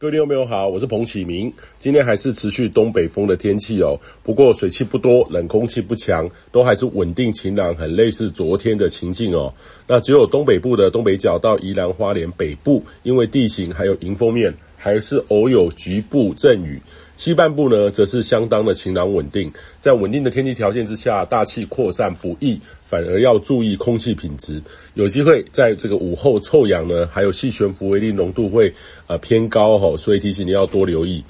各位听众朋友好，我是彭启明。今天还是持续东北风的天气哦，不过水汽不多，冷空气不强，都还是稳定晴朗，很类似昨天的情境哦。那只有东北部的东北角到宜兰花莲北部，因为地形还有迎风面，还是偶有局部阵雨。西半部呢，则是相当的晴朗稳定。在稳定的天气条件之下，大气扩散不易，反而要注意空气品质。有机会在这个午后臭氧呢，还有细悬浮微粒浓度会呃偏高吼，所以提醒你要多留意。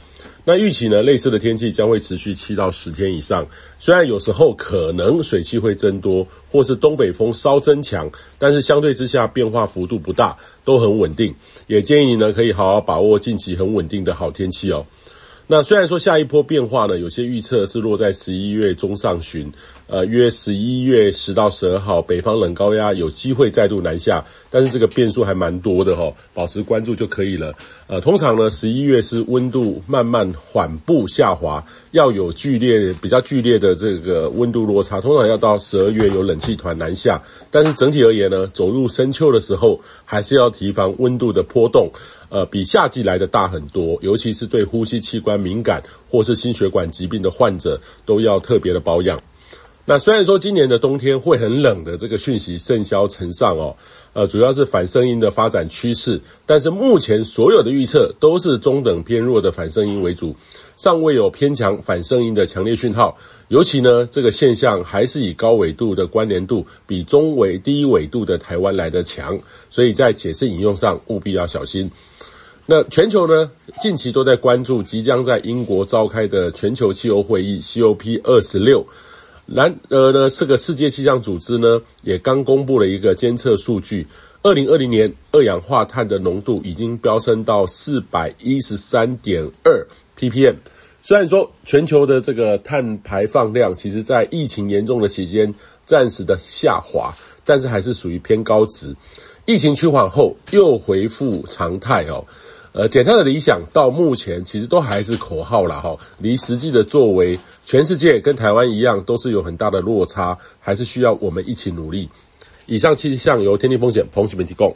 那预期呢，类似的天气将会持续七到十天以上。虽然有时候可能水汽会增多，或是东北风稍增强，但是相对之下变化幅度不大，都很稳定。也建议你呢，可以好好把握近期很稳定的好天气哦。那虽然说下一波变化呢，有些预测是落在十一月中上旬，呃，约十一月十到十二号，北方冷高压有机会再度南下，但是这个变数还蛮多的齁，保持关注就可以了。呃，通常呢，十一月是温度慢慢缓步下滑，要有剧烈、比较剧烈的这个温度落差，通常要到十二月有冷气团南下，但是整体而言呢，走入深秋的时候，还是要提防温度的波动。呃，比夏季来的大很多，尤其是对呼吸器官敏感或是心血管疾病的患者，都要特别的保养。那虽然说今年的冬天会很冷的这个讯息甚嚣尘上哦，呃，主要是反声音的发展趋势，但是目前所有的预测都是中等偏弱的反声音为主，尚未有偏强反声音的强烈讯号。尤其呢，这个现象还是以高纬度的关联度比中纬低纬度的台湾来得强，所以在解释引用上务必要小心。那全球呢，近期都在关注即将在英国召开的全球气候会议 COP 二十六。然而呢，这个世界气象组织呢，也刚公布了一个监测数据，二零二零年二氧化碳的浓度已经飙升到四百一十三点二 ppm。虽然说全球的这个碳排放量，其实在疫情严重的期间暂时的下滑，但是还是属于偏高值。疫情趋缓后又恢复常态哦。呃，简单的理想到目前其实都还是口号啦哈，离实际的作为，全世界跟台湾一样都是有很大的落差，还是需要我们一起努力。以上气象由天地风险彭启明提供。